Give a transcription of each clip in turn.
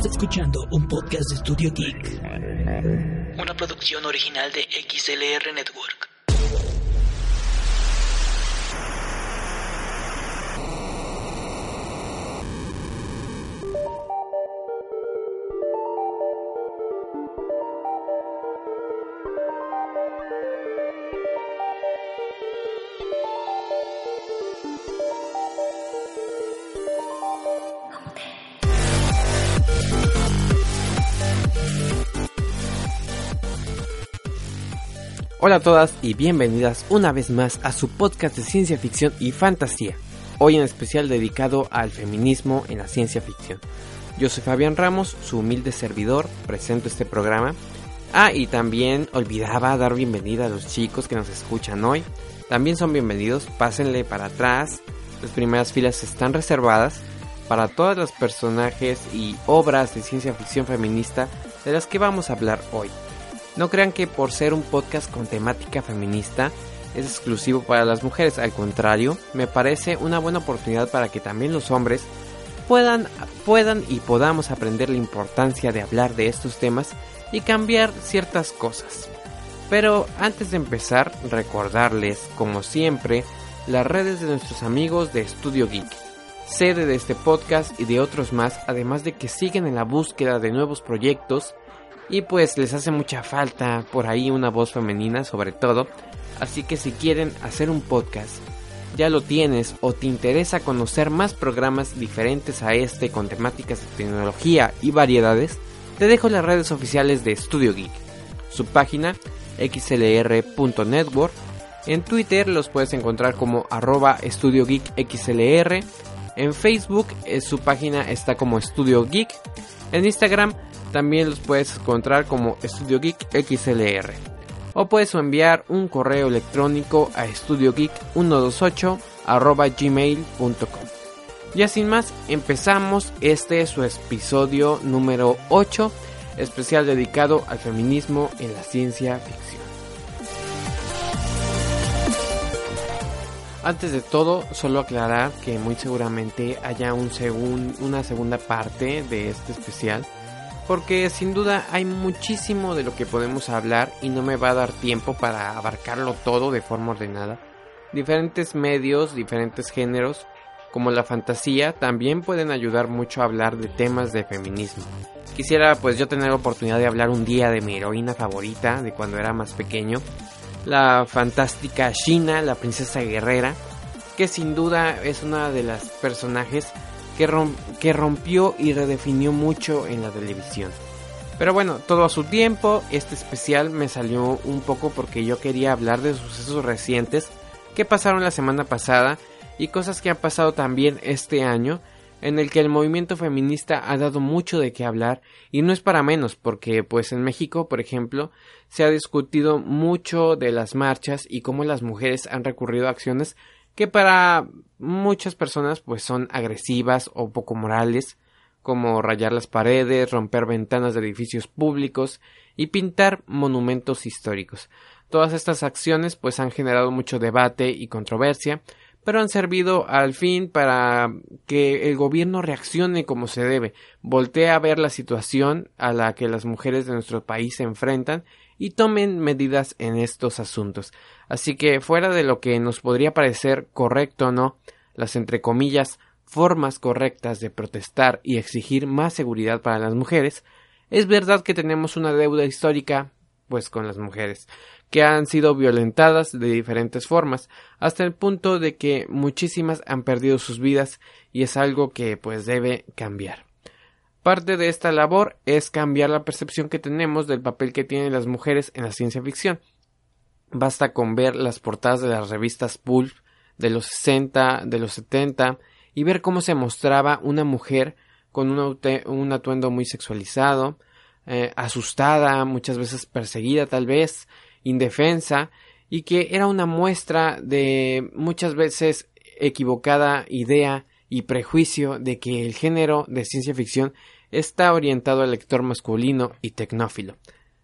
Estás escuchando un podcast de Studio Geek. Una producción original de XLR Network. Hola a todas y bienvenidas una vez más a su podcast de ciencia ficción y fantasía, hoy en especial dedicado al feminismo en la ciencia ficción. Yo soy Fabián Ramos, su humilde servidor, presento este programa. Ah, y también olvidaba dar bienvenida a los chicos que nos escuchan hoy. También son bienvenidos, pásenle para atrás, las primeras filas están reservadas para todos los personajes y obras de ciencia ficción feminista de las que vamos a hablar hoy. No crean que por ser un podcast con temática feminista es exclusivo para las mujeres, al contrario, me parece una buena oportunidad para que también los hombres puedan, puedan y podamos aprender la importancia de hablar de estos temas y cambiar ciertas cosas. Pero antes de empezar, recordarles, como siempre, las redes de nuestros amigos de Studio Geek, sede de este podcast y de otros más, además de que siguen en la búsqueda de nuevos proyectos y pues les hace mucha falta por ahí una voz femenina sobre todo. Así que si quieren hacer un podcast, ya lo tienes o te interesa conocer más programas diferentes a este con temáticas de tecnología y variedades, te dejo las redes oficiales de Studio Geek. Su página xlr.network. En Twitter los puedes encontrar como arroba Studio Geek XLR. En Facebook eh, su página está como Studio Geek. En Instagram también los puedes encontrar como Studio Geek XLR. O puedes enviar un correo electrónico a estudiogeek128 gmail.com. Ya sin más, empezamos. Este es su episodio número 8, especial dedicado al feminismo en la ciencia ficción. Antes de todo, solo aclarar que muy seguramente haya un una segunda parte de este especial porque sin duda hay muchísimo de lo que podemos hablar y no me va a dar tiempo para abarcarlo todo de forma ordenada. Diferentes medios, diferentes géneros, como la fantasía, también pueden ayudar mucho a hablar de temas de feminismo. Quisiera pues yo tener la oportunidad de hablar un día de mi heroína favorita de cuando era más pequeño, la fantástica Shina, la princesa guerrera, que sin duda es una de las personajes que, rompió y redefinió mucho en la televisión. Pero bueno, todo a su tiempo, este especial me salió un poco porque yo quería hablar de sucesos recientes que pasaron la semana pasada y cosas que han pasado también este año en el que el movimiento feminista ha dado mucho de qué hablar y no es para menos porque pues en México por ejemplo se ha discutido mucho de las marchas y cómo las mujeres han recurrido a acciones que para muchas personas pues son agresivas o poco morales, como rayar las paredes, romper ventanas de edificios públicos y pintar monumentos históricos. Todas estas acciones pues han generado mucho debate y controversia, pero han servido al fin para que el gobierno reaccione como se debe, voltee a ver la situación a la que las mujeres de nuestro país se enfrentan y tomen medidas en estos asuntos. Así que fuera de lo que nos podría parecer correcto o no, las entre comillas formas correctas de protestar y exigir más seguridad para las mujeres, es verdad que tenemos una deuda histórica pues con las mujeres, que han sido violentadas de diferentes formas, hasta el punto de que muchísimas han perdido sus vidas y es algo que pues debe cambiar. Parte de esta labor es cambiar la percepción que tenemos del papel que tienen las mujeres en la ciencia ficción. Basta con ver las portadas de las revistas Pulp de los 60, de los 70 y ver cómo se mostraba una mujer con un, atuendo muy sexualizado, eh, asustada, muchas veces perseguida tal vez, indefensa, y que era una muestra de muchas veces equivocada idea y prejuicio de que el género de ciencia ficción está orientado al lector masculino y tecnófilo.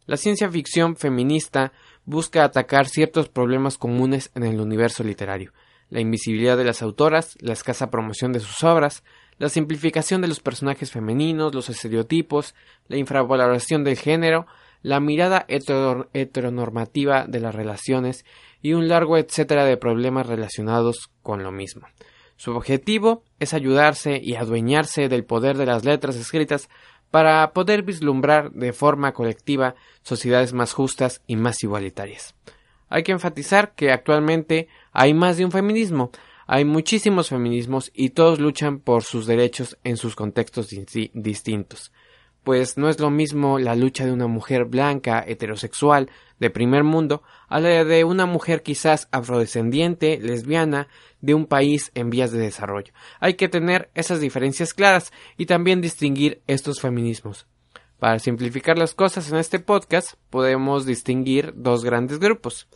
La ciencia ficción feminista busca atacar ciertos problemas comunes en el universo literario, la invisibilidad de las autoras, la escasa promoción de sus obras, la simplificación de los personajes femeninos, los estereotipos, la infravaloración del género, la mirada heteronormativa de las relaciones y un largo etcétera de problemas relacionados con lo mismo. Su objetivo es ayudarse y adueñarse del poder de las letras escritas para poder vislumbrar de forma colectiva sociedades más justas y más igualitarias. Hay que enfatizar que actualmente hay más de un feminismo, hay muchísimos feminismos y todos luchan por sus derechos en sus contextos distintos. Pues no es lo mismo la lucha de una mujer blanca, heterosexual, de primer mundo, a la de una mujer quizás afrodescendiente, lesbiana, de un país en vías de desarrollo. Hay que tener esas diferencias claras y también distinguir estos feminismos. Para simplificar las cosas en este podcast, podemos distinguir dos grandes grupos.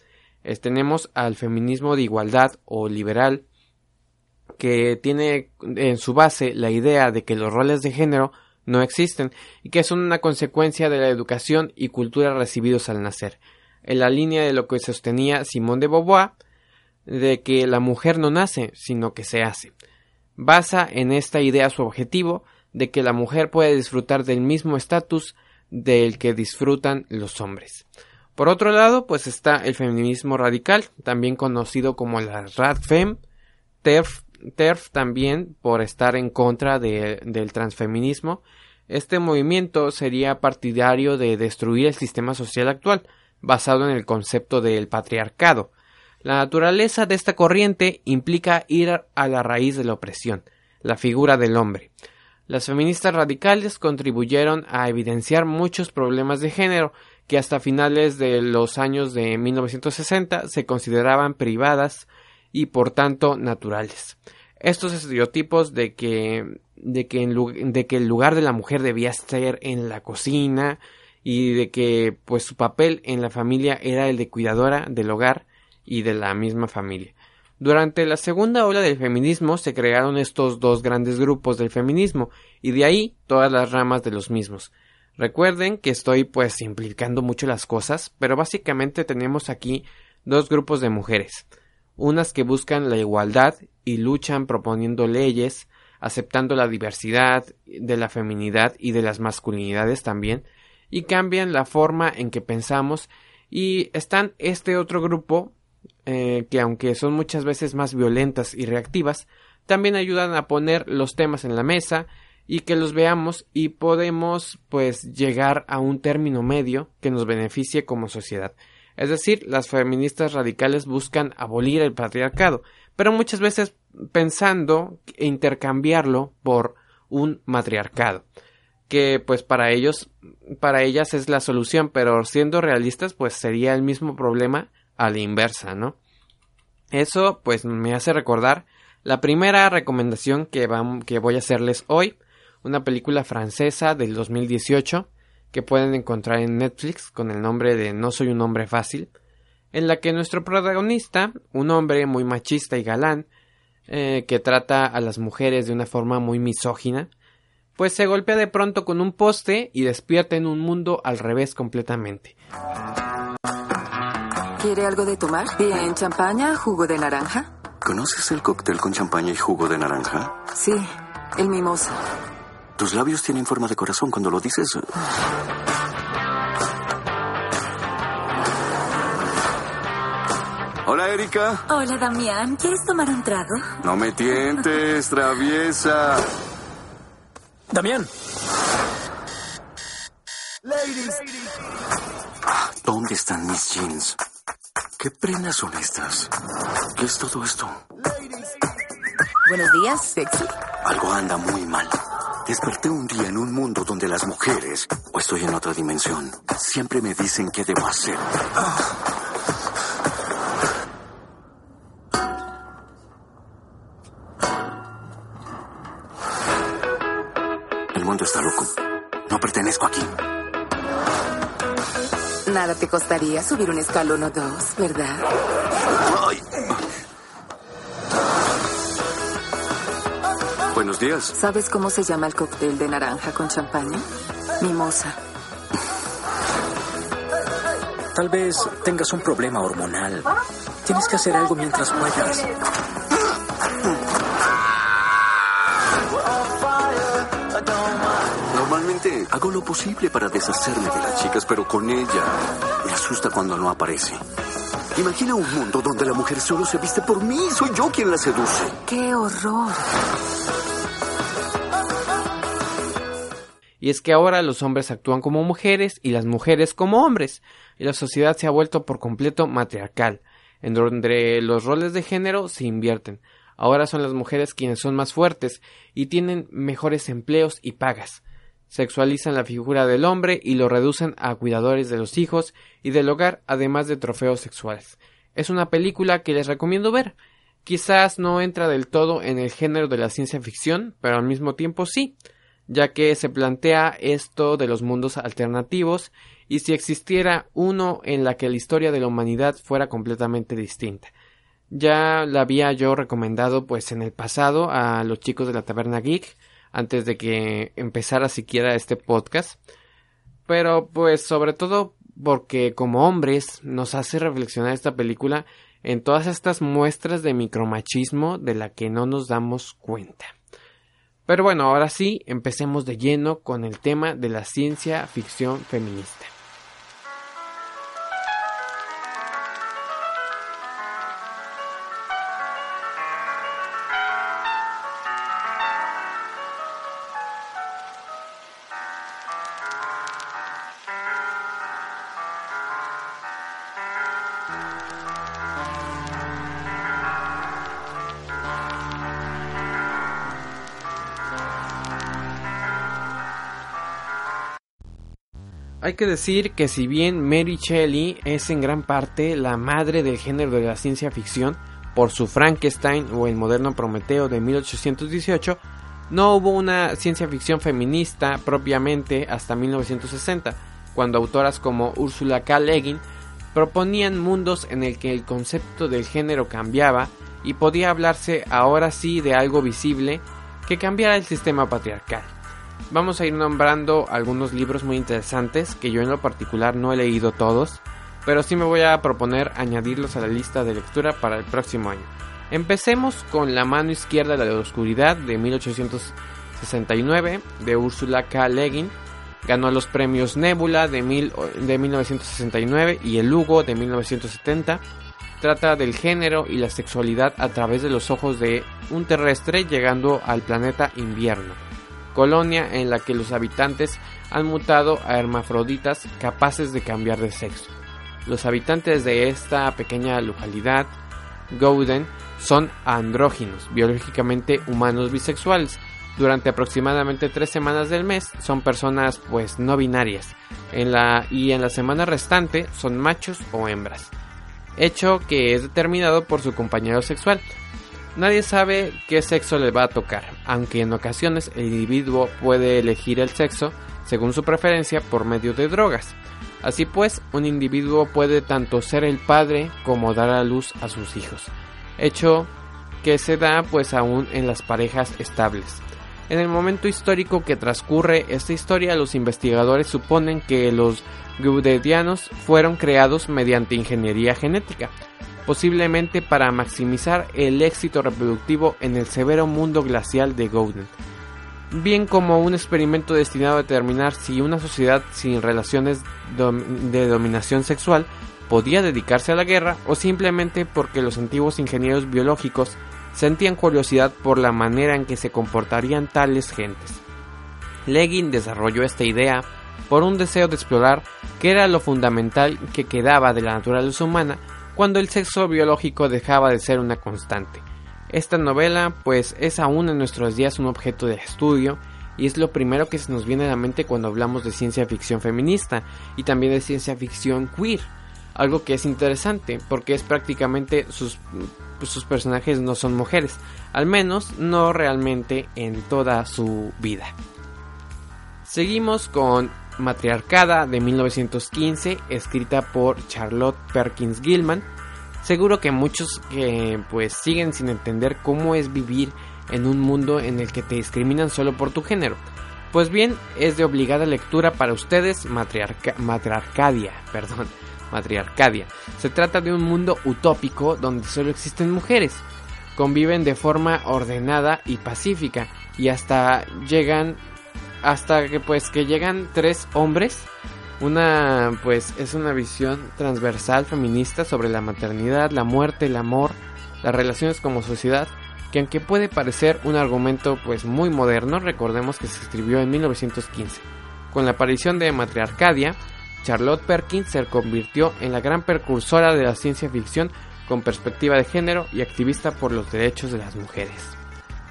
tenemos al feminismo de igualdad o liberal, que tiene en su base la idea de que los roles de género no existen y que son una consecuencia de la educación y cultura recibidos al nacer, en la línea de lo que sostenía Simón de Beauvoir, de que la mujer no nace, sino que se hace. Basa en esta idea su objetivo de que la mujer puede disfrutar del mismo estatus del que disfrutan los hombres. Por otro lado, pues está el feminismo radical, también conocido como la Radfem, TERF TERF también por estar en contra del transfeminismo. Este movimiento sería partidario de destruir el sistema social actual, basado en el concepto del patriarcado. La naturaleza de esta corriente implica ir a la raíz de la opresión, la figura del hombre. Las feministas radicales contribuyeron a evidenciar muchos problemas de género que hasta finales de los años de 1960 se consideraban privadas y por tanto naturales. Estos estereotipos de que, de que, de que el lugar de la mujer debía estar en la cocina y de que pues su papel en la familia era el de cuidadora del hogar y de la misma familia. Durante la segunda ola del feminismo se crearon estos dos grandes grupos del feminismo y de ahí todas las ramas de los mismos. Recuerden que estoy pues simplificando mucho las cosas, pero básicamente tenemos aquí dos grupos de mujeres unas que buscan la igualdad y luchan proponiendo leyes, aceptando la diversidad de la feminidad y de las masculinidades también, y cambian la forma en que pensamos, y están este otro grupo eh, que aunque son muchas veces más violentas y reactivas, también ayudan a poner los temas en la mesa y que los veamos y podemos pues llegar a un término medio que nos beneficie como sociedad. Es decir, las feministas radicales buscan abolir el patriarcado, pero muchas veces pensando intercambiarlo por un matriarcado, que pues para ellos, para ellas es la solución, pero siendo realistas, pues sería el mismo problema a la inversa, ¿no? Eso pues me hace recordar la primera recomendación que, que voy a hacerles hoy, una película francesa del 2018 que pueden encontrar en Netflix con el nombre de No soy un hombre fácil, en la que nuestro protagonista, un hombre muy machista y galán, eh, que trata a las mujeres de una forma muy misógina, pues se golpea de pronto con un poste y despierta en un mundo al revés completamente. ¿Quiere algo de tomar? Bien, champaña, jugo de naranja. ¿Conoces el cóctel con champaña y jugo de naranja? Sí, el mimosa. Tus labios tienen forma de corazón cuando lo dices. Hola, Erika. Hola, Damián. ¿Quieres tomar un trago? No me tientes, traviesa. Damián. Ladies. Ah, ¿Dónde están mis jeans? ¿Qué prendas son estas? ¿Qué es todo esto? Buenos días, sexy. Algo anda muy mal. Desperté un día en un mundo donde las mujeres, o estoy en otra dimensión, siempre me dicen qué debo hacer. El mundo está loco. No pertenezco aquí. Nada te costaría subir un escalón o dos, ¿verdad? Ay. Buenos días. ¿Sabes cómo se llama el cóctel de naranja con champaña? Mimosa. Tal vez tengas un problema hormonal. Tienes que hacer algo mientras juegas. Normalmente hago lo posible para deshacerme de las chicas, pero con ella me asusta cuando no aparece. Imagina un mundo donde la mujer solo se viste por mí. Soy yo quien la seduce. ¡Qué horror! Y es que ahora los hombres actúan como mujeres y las mujeres como hombres, y la sociedad se ha vuelto por completo matriarcal, en donde los roles de género se invierten. Ahora son las mujeres quienes son más fuertes y tienen mejores empleos y pagas. Sexualizan la figura del hombre y lo reducen a cuidadores de los hijos y del hogar, además de trofeos sexuales. Es una película que les recomiendo ver. Quizás no entra del todo en el género de la ciencia ficción, pero al mismo tiempo sí ya que se plantea esto de los mundos alternativos y si existiera uno en la que la historia de la humanidad fuera completamente distinta. Ya la había yo recomendado pues en el pasado a los chicos de la Taberna Geek antes de que empezara siquiera este podcast. Pero pues sobre todo porque como hombres nos hace reflexionar esta película en todas estas muestras de micromachismo de la que no nos damos cuenta. Pero bueno, ahora sí, empecemos de lleno con el tema de la ciencia ficción feminista. Hay que decir que si bien Mary Shelley es en gran parte la madre del género de la ciencia ficción, por su Frankenstein o el moderno Prometeo de 1818, no hubo una ciencia ficción feminista propiamente hasta 1960, cuando autoras como Ursula K. Le Guin proponían mundos en el que el concepto del género cambiaba y podía hablarse ahora sí de algo visible que cambiara el sistema patriarcal. Vamos a ir nombrando algunos libros muy interesantes que yo en lo particular no he leído todos, pero sí me voy a proponer añadirlos a la lista de lectura para el próximo año. Empecemos con La mano izquierda de la oscuridad de 1869 de Ursula K. Le. Ganó los premios Nebula de, de 1969 y El Hugo de 1970. Trata del género y la sexualidad a través de los ojos de un terrestre llegando al planeta invierno colonia en la que los habitantes han mutado a hermafroditas capaces de cambiar de sexo. Los habitantes de esta pequeña localidad, Gouden, son andróginos, biológicamente humanos bisexuales. Durante aproximadamente tres semanas del mes son personas pues no binarias. Y en la semana restante son machos o hembras. Hecho que es determinado por su compañero sexual. Nadie sabe qué sexo le va a tocar, aunque en ocasiones el individuo puede elegir el sexo según su preferencia por medio de drogas. Así pues, un individuo puede tanto ser el padre como dar a luz a sus hijos, hecho que se da pues aún en las parejas estables. En el momento histórico que transcurre esta historia, los investigadores suponen que los Gudedianos fueron creados mediante ingeniería genética, posiblemente para maximizar el éxito reproductivo en el severo mundo glacial de Golden, bien como un experimento destinado a determinar si una sociedad sin relaciones de dominación sexual podía dedicarse a la guerra o simplemente porque los antiguos ingenieros biológicos sentían curiosidad por la manera en que se comportarían tales gentes. Leggin desarrolló esta idea por un deseo de explorar qué era lo fundamental que quedaba de la naturaleza humana cuando el sexo biológico dejaba de ser una constante. Esta novela pues es aún en nuestros días un objeto de estudio y es lo primero que se nos viene a la mente cuando hablamos de ciencia ficción feminista y también de ciencia ficción queer. Algo que es interesante porque es prácticamente sus, sus personajes no son mujeres, al menos no realmente en toda su vida. Seguimos con Matriarcada de 1915, escrita por Charlotte Perkins Gilman. Seguro que muchos pues siguen sin entender cómo es vivir en un mundo en el que te discriminan solo por tu género. Pues bien, es de obligada lectura para ustedes Matriarcadia, perdón, Matriarcadia. Se trata de un mundo utópico donde solo existen mujeres. Conviven de forma ordenada y pacífica y hasta llegan hasta que pues que llegan tres hombres. Una pues es una visión transversal feminista sobre la maternidad, la muerte, el amor, las relaciones como sociedad, que aunque puede parecer un argumento pues muy moderno, recordemos que se escribió en 1915. Con la aparición de Matriarcadia, Charlotte Perkins se convirtió en la gran precursora de la ciencia ficción con perspectiva de género y activista por los derechos de las mujeres.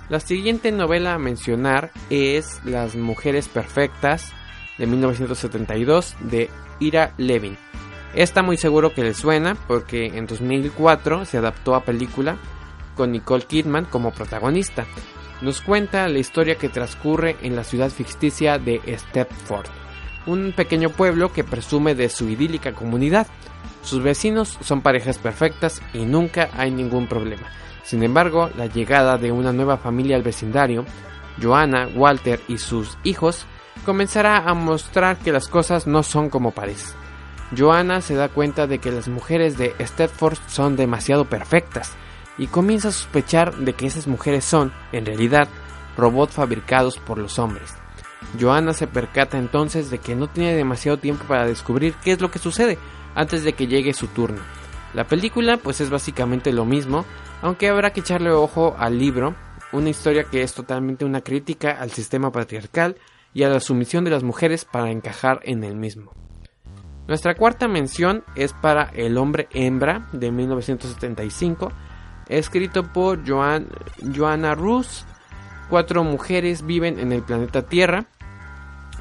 La siguiente novela a mencionar es Las Mujeres Perfectas de 1972 de Ira Levin. Está muy seguro que le suena porque en 2004 se adaptó a película con Nicole Kidman como protagonista. Nos cuenta la historia que transcurre en la ciudad ficticia de Stepford, un pequeño pueblo que presume de su idílica comunidad. Sus vecinos son parejas perfectas y nunca hay ningún problema. Sin embargo, la llegada de una nueva familia al vecindario, Joanna, Walter y sus hijos, comenzará a mostrar que las cosas no son como parecen. Joanna se da cuenta de que las mujeres de Stedford son demasiado perfectas y comienza a sospechar de que esas mujeres son, en realidad, robots fabricados por los hombres. Joanna se percata entonces de que no tiene demasiado tiempo para descubrir qué es lo que sucede antes de que llegue su turno. La película pues es básicamente lo mismo, aunque habrá que echarle ojo al libro, una historia que es totalmente una crítica al sistema patriarcal y a la sumisión de las mujeres para encajar en el mismo. Nuestra cuarta mención es para El hombre hembra de 1975, escrito por Joan, Joanna Rus. Cuatro mujeres viven en el planeta Tierra,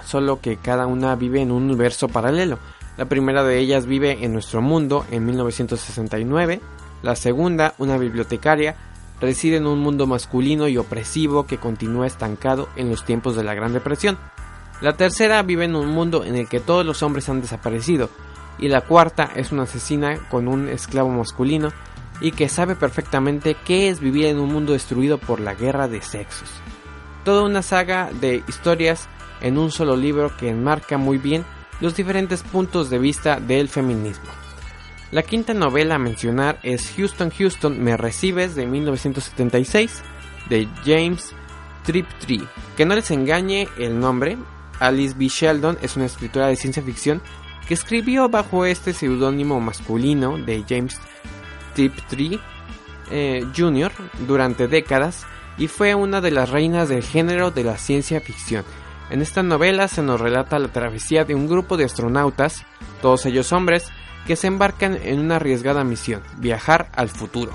solo que cada una vive en un universo paralelo. La primera de ellas vive en nuestro mundo en 1969, la segunda, una bibliotecaria, reside en un mundo masculino y opresivo que continúa estancado en los tiempos de la Gran Depresión. La tercera vive en un mundo en el que todos los hombres han desaparecido. Y la cuarta es una asesina con un esclavo masculino y que sabe perfectamente qué es vivir en un mundo destruido por la guerra de sexos. Toda una saga de historias en un solo libro que enmarca muy bien los diferentes puntos de vista del feminismo. La quinta novela a mencionar es Houston Houston Me Recibes de 1976 de James Triptree. Que no les engañe el nombre, Alice B. Sheldon es una escritora de ciencia ficción que escribió bajo este seudónimo masculino de James Triptree eh, Jr. durante décadas y fue una de las reinas del género de la ciencia ficción. En esta novela se nos relata la travesía de un grupo de astronautas, todos ellos hombres, que se embarcan en una arriesgada misión, viajar al futuro.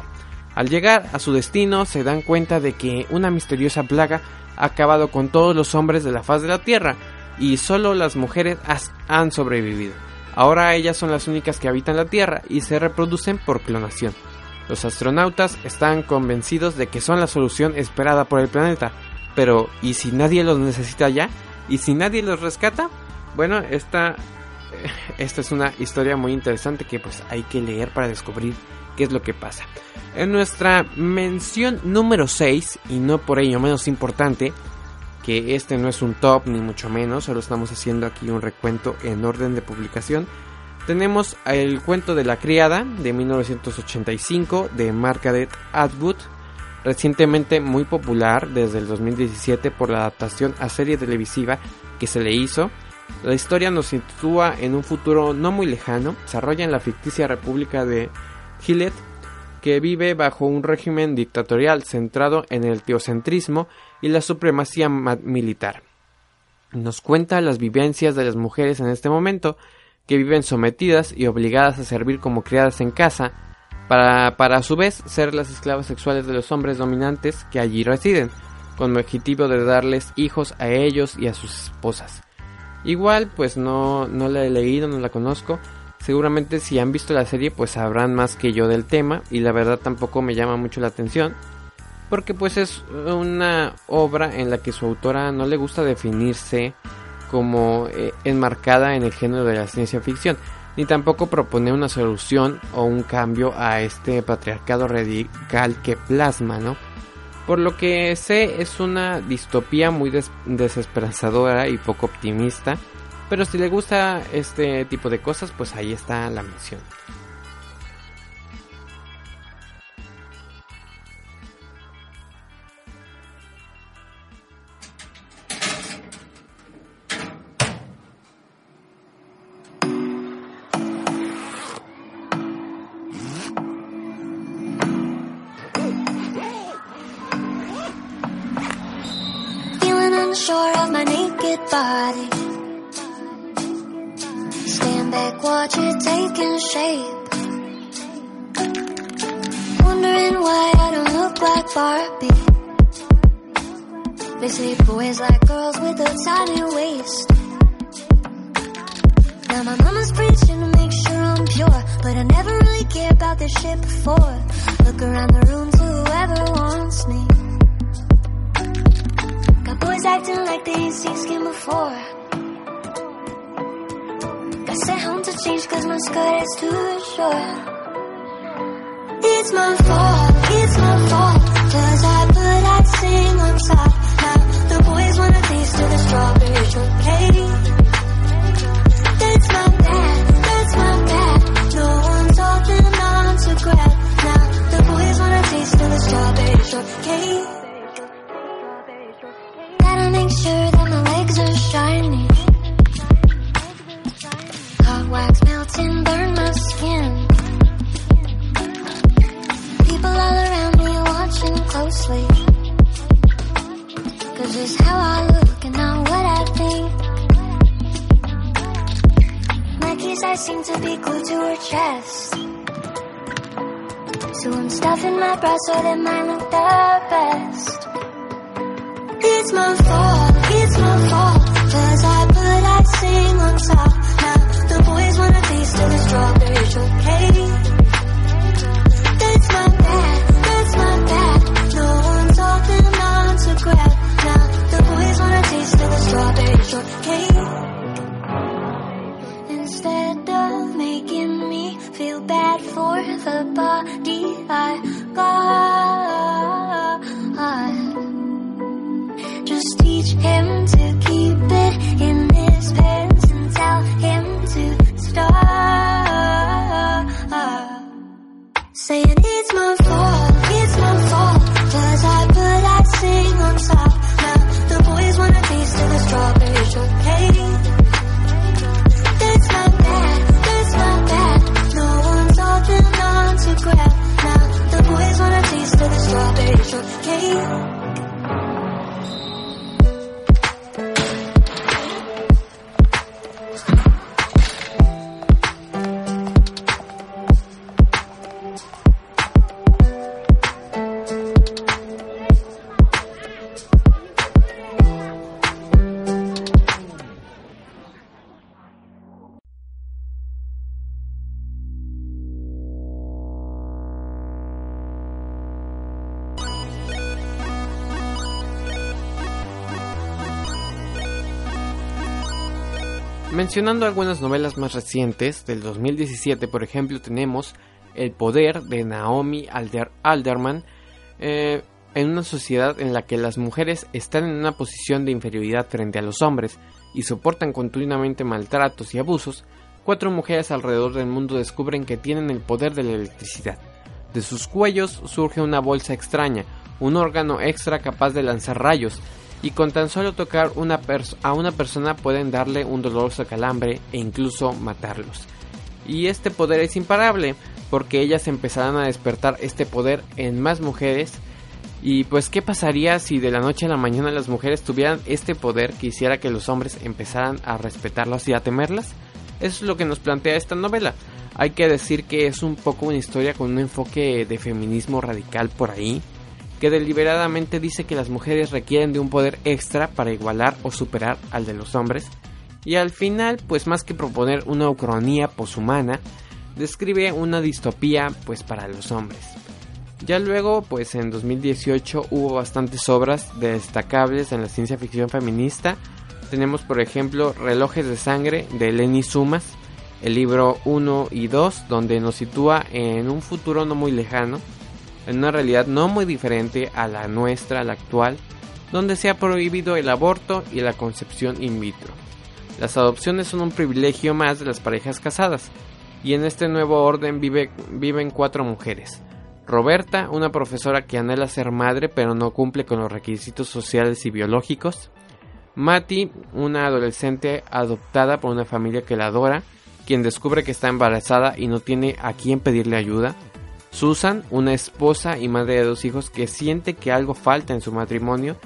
Al llegar a su destino se dan cuenta de que una misteriosa plaga ha acabado con todos los hombres de la faz de la Tierra y solo las mujeres han sobrevivido. Ahora ellas son las únicas que habitan la Tierra y se reproducen por clonación. Los astronautas están convencidos de que son la solución esperada por el planeta, pero ¿y si nadie los necesita ya? ¿Y si nadie los rescata? Bueno, esta esta es una historia muy interesante que pues hay que leer para descubrir qué es lo que pasa. En nuestra mención número 6, y no por ello menos importante, que este no es un top ni mucho menos, solo estamos haciendo aquí un recuento en orden de publicación, tenemos el cuento de la criada de 1985 de Margaret Atwood, recientemente muy popular desde el 2017 por la adaptación a serie televisiva que se le hizo la historia nos sitúa en un futuro no muy lejano, desarrolla en la ficticia República de Gilead, que vive bajo un régimen dictatorial centrado en el teocentrismo y la supremacía militar. Nos cuenta las vivencias de las mujeres en este momento, que viven sometidas y obligadas a servir como criadas en casa, para, para a su vez ser las esclavas sexuales de los hombres dominantes que allí residen, con el objetivo de darles hijos a ellos y a sus esposas. Igual, pues no, no la he leído, no la conozco. Seguramente si han visto la serie, pues sabrán más que yo del tema. Y la verdad tampoco me llama mucho la atención. Porque pues es una obra en la que su autora no le gusta definirse como eh, enmarcada en el género de la ciencia ficción. Ni tampoco propone una solución o un cambio a este patriarcado radical que plasma, ¿no? Por lo que sé es una distopía muy desesperanzadora y poco optimista, pero si le gusta este tipo de cosas, pues ahí está la mención. Body. Stand back, watch it taking shape. Wondering why I don't look like Barbie. They say boys like girls with a tiny waist. Now my mama's preaching to make sure I'm pure, but I never really cared about this shit before. Look around the room to whoever wants me. Boys acting like they ain't seen skin before. Got sent home to change cause my skirt is too short. It's my fault, it's my fault. Cause I put that sing on top. Now the boys wanna taste of the strawberry shortcake. It's how I look and not what I think. Nike's eyes seem to be glued to her chest. So I'm stuffing my bra so that mine look the best. It's my fault, it's my fault. Cause I put that sing on top. Now the boys wanna taste of the strawberry shortcake. Mencionando algunas novelas más recientes, del 2017 por ejemplo tenemos El poder de Naomi Alder Alderman, eh, en una sociedad en la que las mujeres están en una posición de inferioridad frente a los hombres y soportan continuamente maltratos y abusos, cuatro mujeres alrededor del mundo descubren que tienen el poder de la electricidad. De sus cuellos surge una bolsa extraña, un órgano extra capaz de lanzar rayos, y con tan solo tocar a una persona pueden darle un doloroso calambre e incluso matarlos. Y este poder es imparable, porque ellas empezarán a despertar este poder en más mujeres. Y pues, ¿qué pasaría si de la noche a la mañana las mujeres tuvieran este poder que hiciera que los hombres empezaran a respetarlas y a temerlas? Eso es lo que nos plantea esta novela. Hay que decir que es un poco una historia con un enfoque de feminismo radical por ahí, que deliberadamente dice que las mujeres requieren de un poder extra para igualar o superar al de los hombres, y al final, pues más que proponer una ucronía poshumana, describe una distopía pues para los hombres. Ya luego, pues en 2018 hubo bastantes obras destacables en la ciencia ficción feminista. Tenemos por ejemplo Relojes de Sangre de Lenny Sumas, el libro 1 y 2, donde nos sitúa en un futuro no muy lejano, en una realidad no muy diferente a la nuestra, la actual, donde se ha prohibido el aborto y la concepción in vitro. Las adopciones son un privilegio más de las parejas casadas, y en este nuevo orden vive, viven cuatro mujeres. Roberta, una profesora que anhela ser madre pero no cumple con los requisitos sociales y biológicos. Mati, una adolescente adoptada por una familia que la adora, quien descubre que está embarazada y no tiene a quién pedirle ayuda. Susan, una esposa y madre de dos hijos que siente que algo falta en su matrimonio.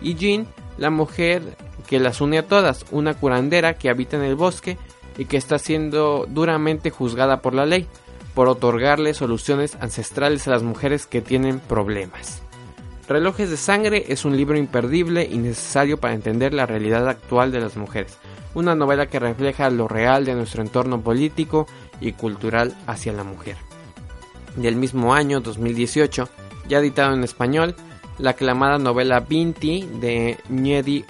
Y Jean, la mujer que las une a todas, una curandera que habita en el bosque y que está siendo duramente juzgada por la ley por otorgarle soluciones ancestrales a las mujeres que tienen problemas. Relojes de Sangre es un libro imperdible y necesario para entender la realidad actual de las mujeres, una novela que refleja lo real de nuestro entorno político y cultural hacia la mujer. Del mismo año 2018, ya editado en español, la aclamada novela Vinti de Niedi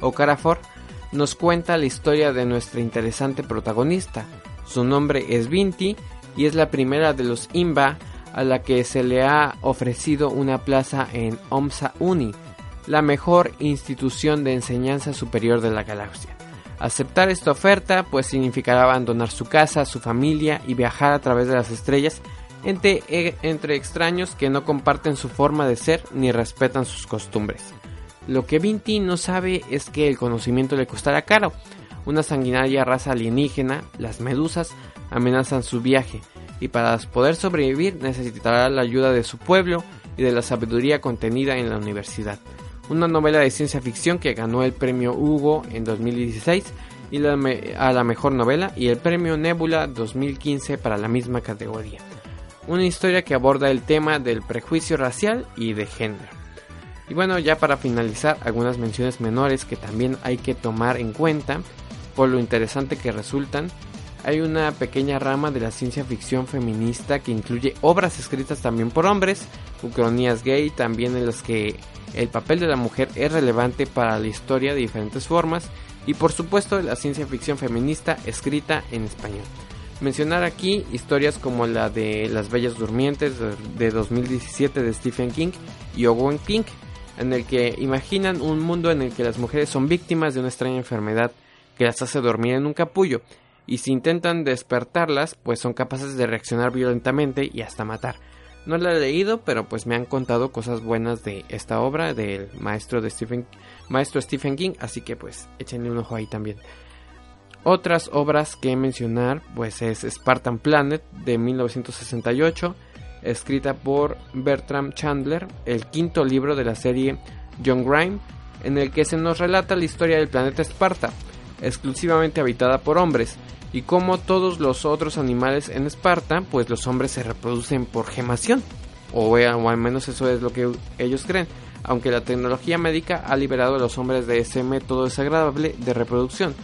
Okarafor nos cuenta la historia de nuestra interesante protagonista. Su nombre es Vinti y es la primera de los Imba a la que se le ha ofrecido una plaza en OMSA Uni, la mejor institución de enseñanza superior de la galaxia. Aceptar esta oferta pues significará abandonar su casa, su familia y viajar a través de las estrellas entre, e, entre extraños que no comparten su forma de ser ni respetan sus costumbres. Lo que Vinti no sabe es que el conocimiento le costará caro. Una sanguinaria raza alienígena, las medusas, amenazan su viaje y para poder sobrevivir necesitará la ayuda de su pueblo y de la sabiduría contenida en la universidad. Una novela de ciencia ficción que ganó el premio Hugo en 2016 y a la mejor novela y el premio Nebula 2015 para la misma categoría. Una historia que aborda el tema del prejuicio racial y de género. Y bueno, ya para finalizar, algunas menciones menores que también hay que tomar en cuenta por lo interesante que resultan hay una pequeña rama de la ciencia ficción feminista que incluye obras escritas también por hombres, ucronías gay, también en las que el papel de la mujer es relevante para la historia de diferentes formas, y por supuesto la ciencia ficción feminista escrita en español. Mencionar aquí historias como la de Las Bellas Durmientes de 2017 de Stephen King y Owen King, en el que imaginan un mundo en el que las mujeres son víctimas de una extraña enfermedad que las hace dormir en un capullo y si intentan despertarlas, pues son capaces de reaccionar violentamente y hasta matar. No la he leído, pero pues me han contado cosas buenas de esta obra del maestro de Stephen maestro Stephen King, así que pues échenle un ojo ahí también. Otras obras que mencionar, pues es Spartan Planet de 1968, escrita por Bertram Chandler, el quinto libro de la serie John Grime, en el que se nos relata la historia del planeta Esparta, exclusivamente habitada por hombres, y como todos los otros animales en Esparta, pues los hombres se reproducen por gemación, o, o al menos eso es lo que ellos creen, aunque la tecnología médica ha liberado a los hombres de ese método desagradable de reproducción.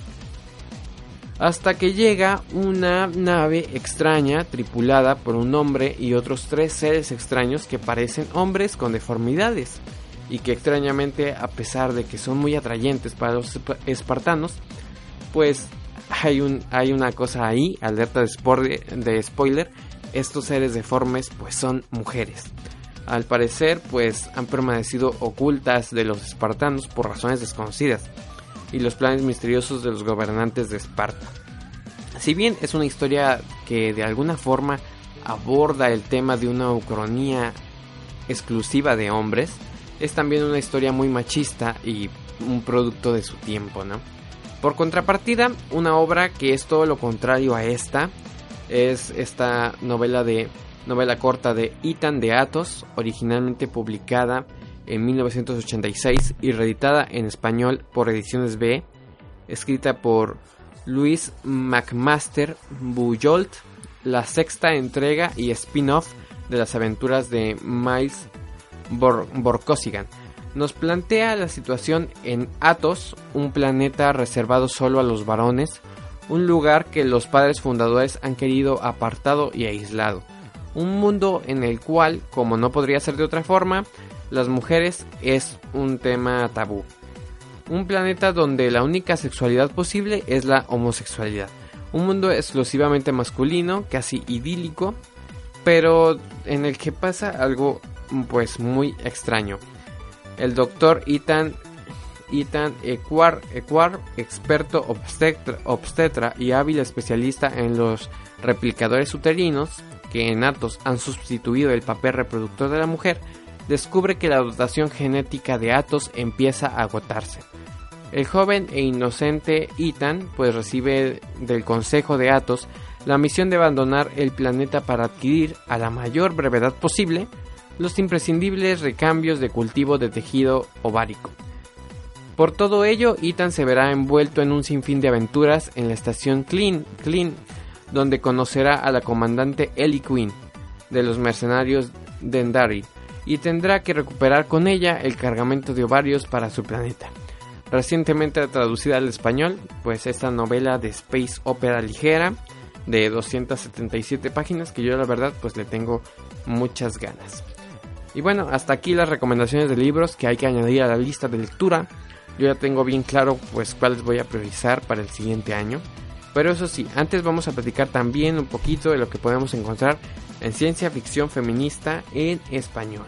Hasta que llega una nave extraña tripulada por un hombre y otros tres seres extraños que parecen hombres con deformidades y que extrañamente a pesar de que son muy atrayentes para los espartanos, pues hay, un, hay una cosa ahí, alerta de, de spoiler, estos seres deformes pues son mujeres. Al parecer pues han permanecido ocultas de los espartanos por razones desconocidas y los planes misteriosos de los gobernantes de Esparta. Si bien es una historia que de alguna forma aborda el tema de una ucronía exclusiva de hombres, es también una historia muy machista y un producto de su tiempo, ¿no? Por contrapartida, una obra que es todo lo contrario a esta es esta novela de novela corta de Ethan de Athos, originalmente publicada en 1986 y reeditada en español por Ediciones B, escrita por Luis McMaster Bujolt, la sexta entrega y spin-off de las aventuras de Miles Borkosigan. Nos plantea la situación en Athos, un planeta reservado solo a los varones, un lugar que los padres fundadores han querido apartado y aislado, un mundo en el cual, como no podría ser de otra forma, las mujeres es un tema tabú. Un planeta donde la única sexualidad posible es la homosexualidad. Un mundo exclusivamente masculino, casi idílico, pero en el que pasa algo pues muy extraño el doctor Ethan, Ethan Equar, experto obstetra, y hábil especialista en los replicadores uterinos, que en Atos han sustituido el papel reproductor de la mujer, descubre que la dotación genética de Atos empieza a agotarse. El joven e inocente Ethan pues recibe del consejo de Atos la misión de abandonar el planeta para adquirir a la mayor brevedad posible los imprescindibles recambios de cultivo de tejido ovárico. Por todo ello, Ethan se verá envuelto en un sinfín de aventuras en la estación Clean, Clean donde conocerá a la comandante Ellie Quinn de los mercenarios Dendari y tendrá que recuperar con ella el cargamento de ovarios para su planeta. Recientemente traducida al español, pues esta novela de space opera ligera de 277 páginas que yo la verdad pues le tengo muchas ganas. Y bueno, hasta aquí las recomendaciones de libros que hay que añadir a la lista de lectura. Yo ya tengo bien claro pues cuáles voy a priorizar para el siguiente año. Pero eso sí, antes vamos a platicar también un poquito de lo que podemos encontrar en ciencia ficción feminista en español.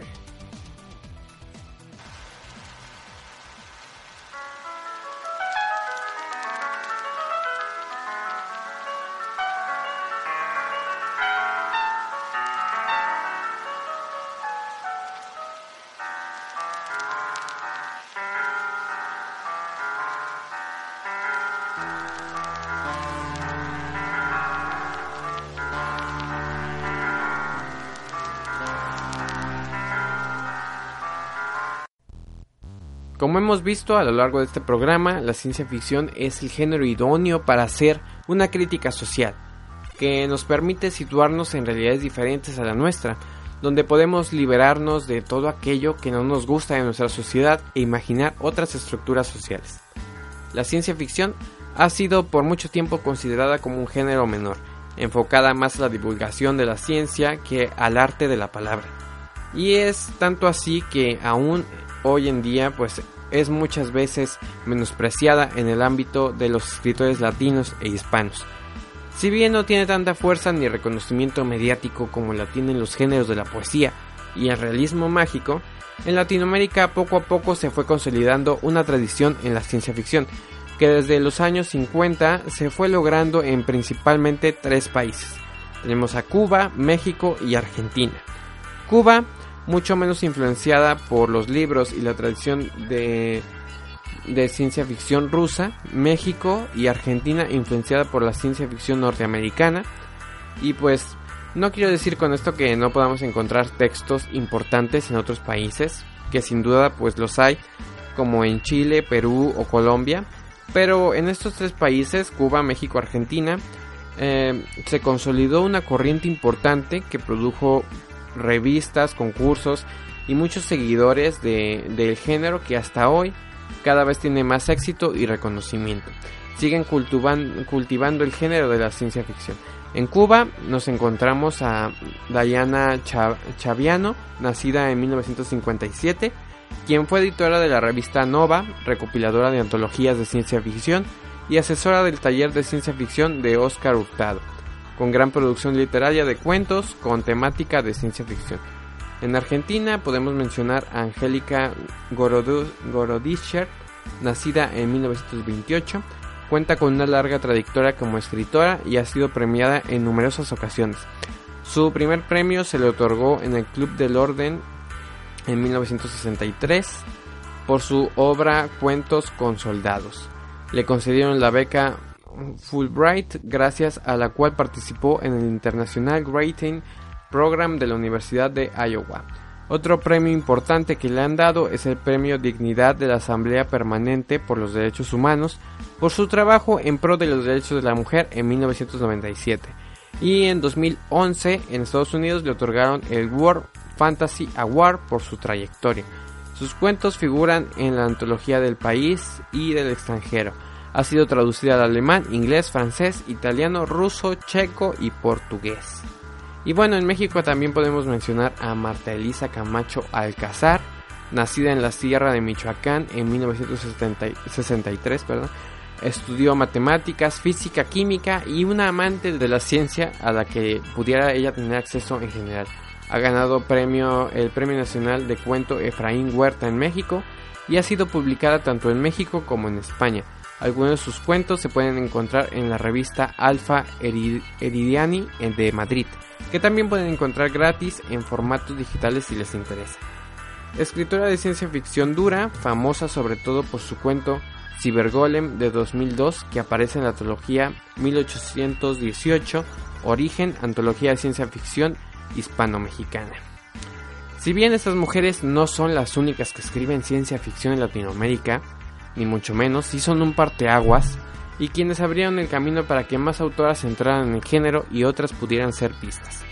Hemos visto a lo largo de este programa, la ciencia ficción es el género idóneo para hacer una crítica social, que nos permite situarnos en realidades diferentes a la nuestra, donde podemos liberarnos de todo aquello que no nos gusta de nuestra sociedad e imaginar otras estructuras sociales. La ciencia ficción ha sido por mucho tiempo considerada como un género menor, enfocada más a la divulgación de la ciencia que al arte de la palabra. Y es tanto así que aún hoy en día pues es muchas veces menospreciada en el ámbito de los escritores latinos e hispanos. Si bien no tiene tanta fuerza ni reconocimiento mediático como la tienen los géneros de la poesía y el realismo mágico, en Latinoamérica poco a poco se fue consolidando una tradición en la ciencia ficción, que desde los años 50 se fue logrando en principalmente tres países. Tenemos a Cuba, México y Argentina. Cuba mucho menos influenciada por los libros y la tradición de, de ciencia ficción rusa, México y Argentina influenciada por la ciencia ficción norteamericana. Y pues no quiero decir con esto que no podamos encontrar textos importantes en otros países, que sin duda pues los hay, como en Chile, Perú o Colombia, pero en estos tres países, Cuba, México, Argentina, eh, se consolidó una corriente importante que produjo revistas, concursos y muchos seguidores de, del género que hasta hoy cada vez tiene más éxito y reconocimiento. Siguen cultivan, cultivando el género de la ciencia ficción. En Cuba nos encontramos a Diana Chaviano, nacida en 1957, quien fue editora de la revista Nova, recopiladora de antologías de ciencia ficción y asesora del taller de ciencia ficción de Oscar Hurtado con gran producción literaria de cuentos con temática de ciencia ficción. En Argentina podemos mencionar a Angélica Gorodischer, nacida en 1928, cuenta con una larga trayectoria como escritora y ha sido premiada en numerosas ocasiones. Su primer premio se le otorgó en el Club del Orden en 1963 por su obra Cuentos con Soldados. Le concedieron la beca Fulbright, gracias a la cual participó en el International Grading Program de la Universidad de Iowa. Otro premio importante que le han dado es el Premio Dignidad de la Asamblea Permanente por los Derechos Humanos por su trabajo en pro de los derechos de la mujer en 1997. Y en 2011 en Estados Unidos le otorgaron el World Fantasy Award por su trayectoria. Sus cuentos figuran en la antología del país y del extranjero. Ha sido traducida al alemán, inglés, francés, italiano, ruso, checo y portugués. Y bueno, en México también podemos mencionar a Marta Elisa Camacho Alcázar, nacida en la Sierra de Michoacán en 1963, perdón. Estudió matemáticas, física, química y una amante de la ciencia a la que pudiera ella tener acceso en general. Ha ganado premio, el Premio Nacional de Cuento Efraín Huerta en México y ha sido publicada tanto en México como en España. Algunos de sus cuentos se pueden encontrar en la revista Alfa Eridiani de Madrid, que también pueden encontrar gratis en formatos digitales si les interesa. Escritora de ciencia ficción dura, famosa sobre todo por su cuento Cybergolem de 2002 que aparece en la antología 1818, Origen, antología de ciencia ficción hispano-mexicana. Si bien estas mujeres no son las únicas que escriben ciencia ficción en Latinoamérica, ni mucho menos, sí son un parteaguas y quienes abrieron el camino para que más autoras entraran en el género y otras pudieran ser vistas.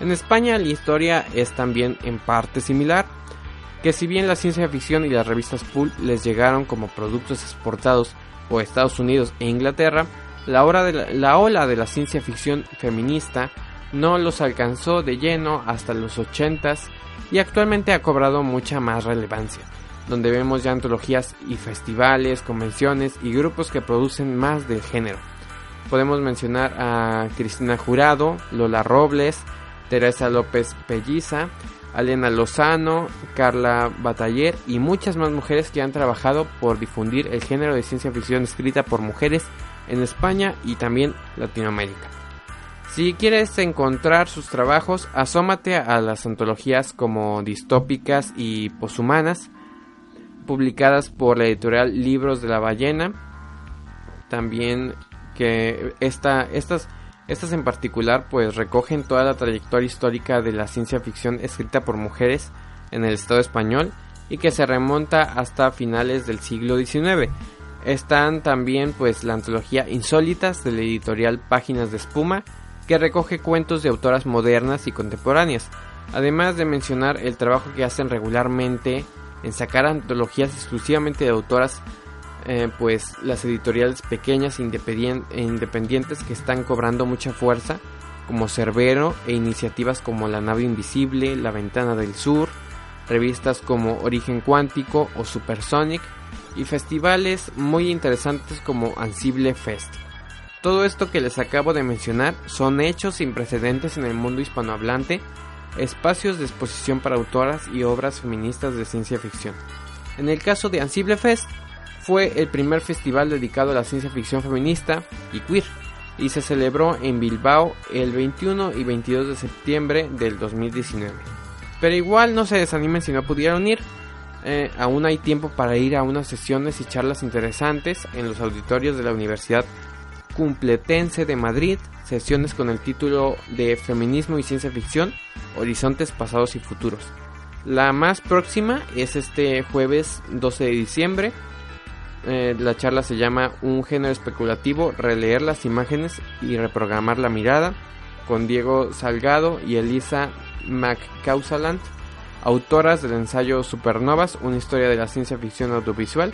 En España la historia es también en parte similar, que si bien la ciencia ficción y las revistas pulp les llegaron como productos exportados por Estados Unidos e Inglaterra, la, de la, ola de la ciencia ficción feminista no los alcanzó de lleno hasta los 80s y actualmente ha cobrado mucha más relevancia, donde vemos ya antologías y festivales, convenciones y grupos que producen más del género. Podemos mencionar a Cristina Jurado, Lola Robles, Teresa López Pelliza, Alena Lozano, Carla Bataller y muchas más mujeres que han trabajado por difundir el género de ciencia ficción escrita por mujeres en España y también Latinoamérica. Si quieres encontrar sus trabajos, asómate a las antologías como distópicas y poshumanas, publicadas por la editorial Libros de la Ballena. También que esta, estas estas en particular pues recogen toda la trayectoria histórica de la ciencia ficción escrita por mujeres en el Estado español y que se remonta hasta finales del siglo XIX. Están también pues la antología Insólitas de la editorial Páginas de Espuma que recoge cuentos de autoras modernas y contemporáneas, además de mencionar el trabajo que hacen regularmente en sacar antologías exclusivamente de autoras eh, pues las editoriales pequeñas e independientes que están cobrando mucha fuerza, como Cerbero e iniciativas como La nave invisible, La ventana del sur, revistas como Origen Cuántico o Supersonic y festivales muy interesantes como Ansible Fest. Todo esto que les acabo de mencionar son hechos sin precedentes en el mundo hispanohablante, espacios de exposición para autoras y obras feministas de ciencia ficción. En el caso de Ansible Fest, fue el primer festival dedicado a la ciencia ficción feminista y queer y se celebró en Bilbao el 21 y 22 de septiembre del 2019. Pero igual no se desanimen si no pudieron ir, eh, aún hay tiempo para ir a unas sesiones y charlas interesantes en los auditorios de la Universidad Complutense de Madrid, sesiones con el título de Feminismo y Ciencia Ficción, Horizontes Pasados y Futuros. La más próxima es este jueves 12 de diciembre eh, la charla se llama Un género especulativo, releer las imágenes y reprogramar la mirada, con Diego Salgado y Elisa McCausaland, autoras del ensayo Supernovas, una historia de la ciencia ficción audiovisual,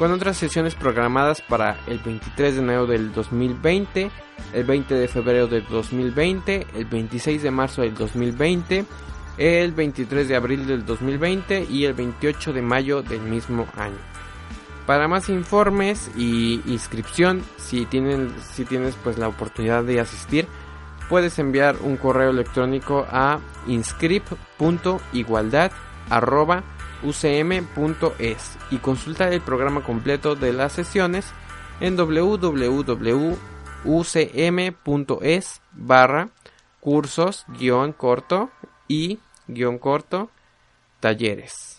con otras sesiones programadas para el 23 de enero del 2020, el 20 de febrero del 2020, el 26 de marzo del 2020, el 23 de abril del 2020 y el 28 de mayo del mismo año. Para más informes y inscripción, si, tienen, si tienes pues la oportunidad de asistir, puedes enviar un correo electrónico a inscript.igualdad.ucm.es y consultar el programa completo de las sesiones en www.ucm.es barra cursos guion corto y guion corto talleres.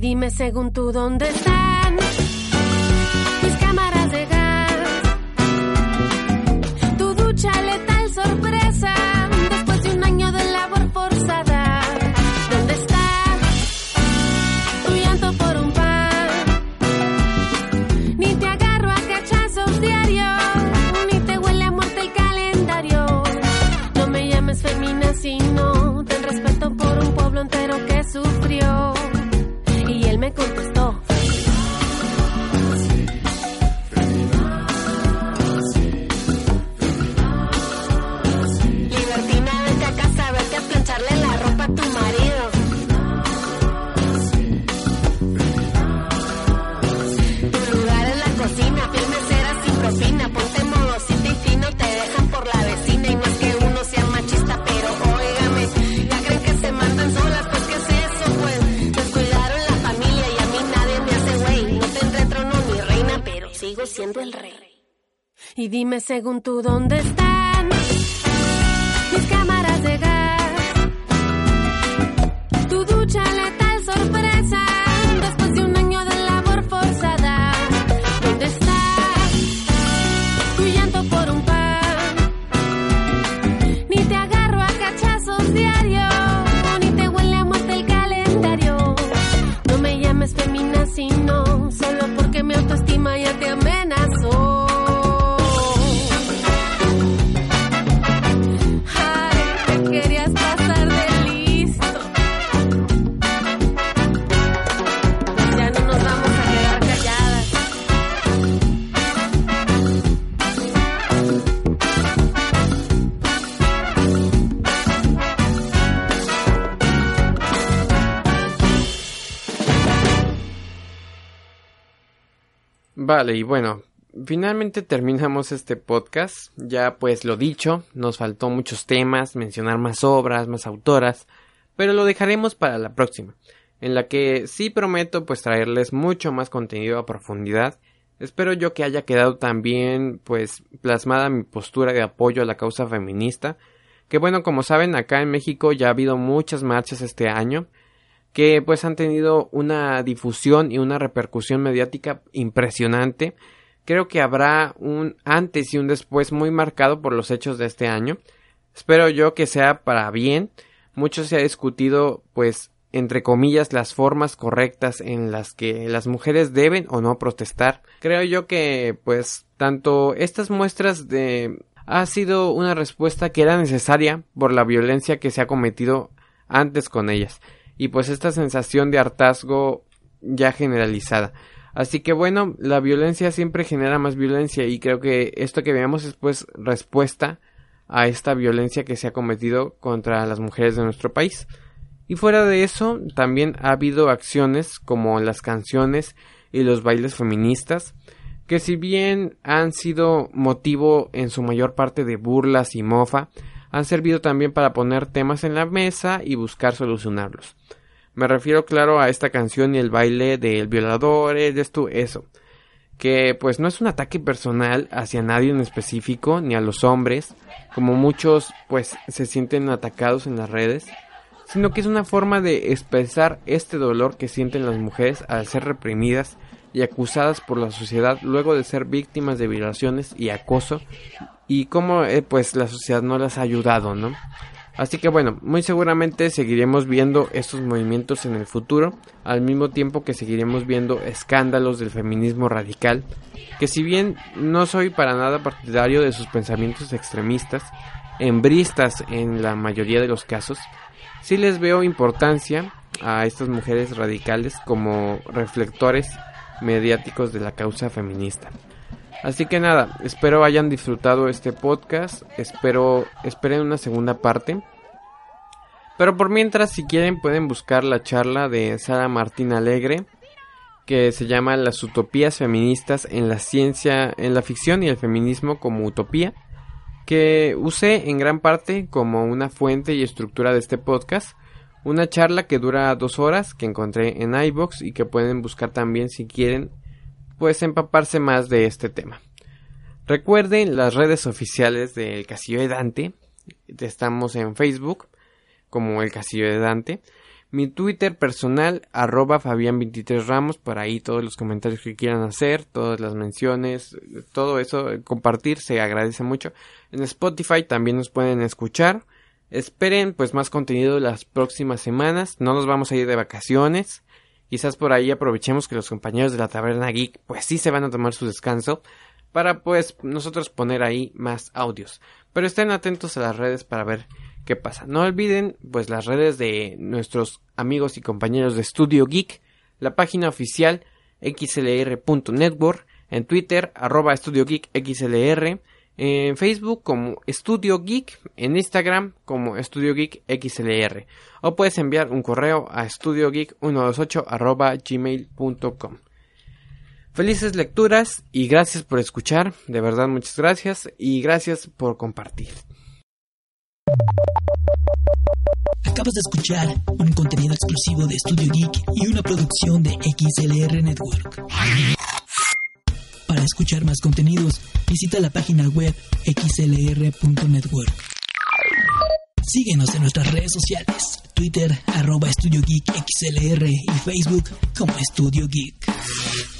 dime según tú dónde están dime según tú dónde están Vale, y bueno, finalmente terminamos este podcast. Ya pues lo dicho, nos faltó muchos temas, mencionar más obras, más autoras, pero lo dejaremos para la próxima, en la que sí prometo pues traerles mucho más contenido a profundidad. Espero yo que haya quedado también pues plasmada mi postura de apoyo a la causa feminista, que bueno, como saben, acá en México ya ha habido muchas marchas este año, que pues han tenido una difusión y una repercusión mediática impresionante. Creo que habrá un antes y un después muy marcado por los hechos de este año. Espero yo que sea para bien. Mucho se ha discutido pues entre comillas las formas correctas en las que las mujeres deben o no protestar. Creo yo que pues tanto estas muestras de ha sido una respuesta que era necesaria por la violencia que se ha cometido antes con ellas y pues esta sensación de hartazgo ya generalizada. Así que bueno, la violencia siempre genera más violencia y creo que esto que veamos es pues respuesta a esta violencia que se ha cometido contra las mujeres de nuestro país. Y fuera de eso, también ha habido acciones como las canciones y los bailes feministas, que si bien han sido motivo en su mayor parte de burlas y mofa, han servido también para poner temas en la mesa y buscar solucionarlos. Me refiero claro a esta canción y el baile del violador, de esto, eso. Que pues no es un ataque personal hacia nadie en específico, ni a los hombres, como muchos pues se sienten atacados en las redes, sino que es una forma de expresar este dolor que sienten las mujeres al ser reprimidas y acusadas por la sociedad luego de ser víctimas de violaciones y acoso y cómo eh, pues la sociedad no las ha ayudado, ¿no? Así que bueno, muy seguramente seguiremos viendo estos movimientos en el futuro, al mismo tiempo que seguiremos viendo escándalos del feminismo radical, que si bien no soy para nada partidario de sus pensamientos extremistas, embristas en la mayoría de los casos, sí les veo importancia a estas mujeres radicales como reflectores mediáticos de la causa feminista. Así que nada, espero hayan disfrutado este podcast, espero esperen una segunda parte. Pero por mientras, si quieren, pueden buscar la charla de Sara Martín Alegre, que se llama Las utopías feministas en la ciencia, en la ficción y el feminismo como utopía, que usé en gran parte como una fuente y estructura de este podcast. Una charla que dura dos horas, que encontré en iBox y que pueden buscar también si quieren pues empaparse más de este tema. Recuerden las redes oficiales del Castillo de Dante. Estamos en Facebook como el Castillo de Dante. Mi Twitter personal, arroba Fabián23 Ramos, por ahí todos los comentarios que quieran hacer, todas las menciones, todo eso, compartir se agradece mucho. En Spotify también nos pueden escuchar. Esperen pues más contenido las próximas semanas, no nos vamos a ir de vacaciones. Quizás por ahí aprovechemos que los compañeros de la Taberna Geek pues sí se van a tomar su descanso para pues nosotros poner ahí más audios. Pero estén atentos a las redes para ver qué pasa. No olviden pues las redes de nuestros amigos y compañeros de Studio Geek, la página oficial xlr.network, en Twitter arroba Studio Geek XLR, en Facebook como Studio Geek, en Instagram como Studio Geek XLR, o puedes enviar un correo a studiogeek128 arroba gmail.com. Felices lecturas y gracias por escuchar, de verdad muchas gracias y gracias por compartir. Acabas de escuchar un contenido exclusivo de Studio Geek y una producción de XLR Network. Para escuchar más contenidos, visita la página web xlr.network. Síguenos en nuestras redes sociales, Twitter, arroba Estudio Geek XLR y Facebook como Estudio Geek.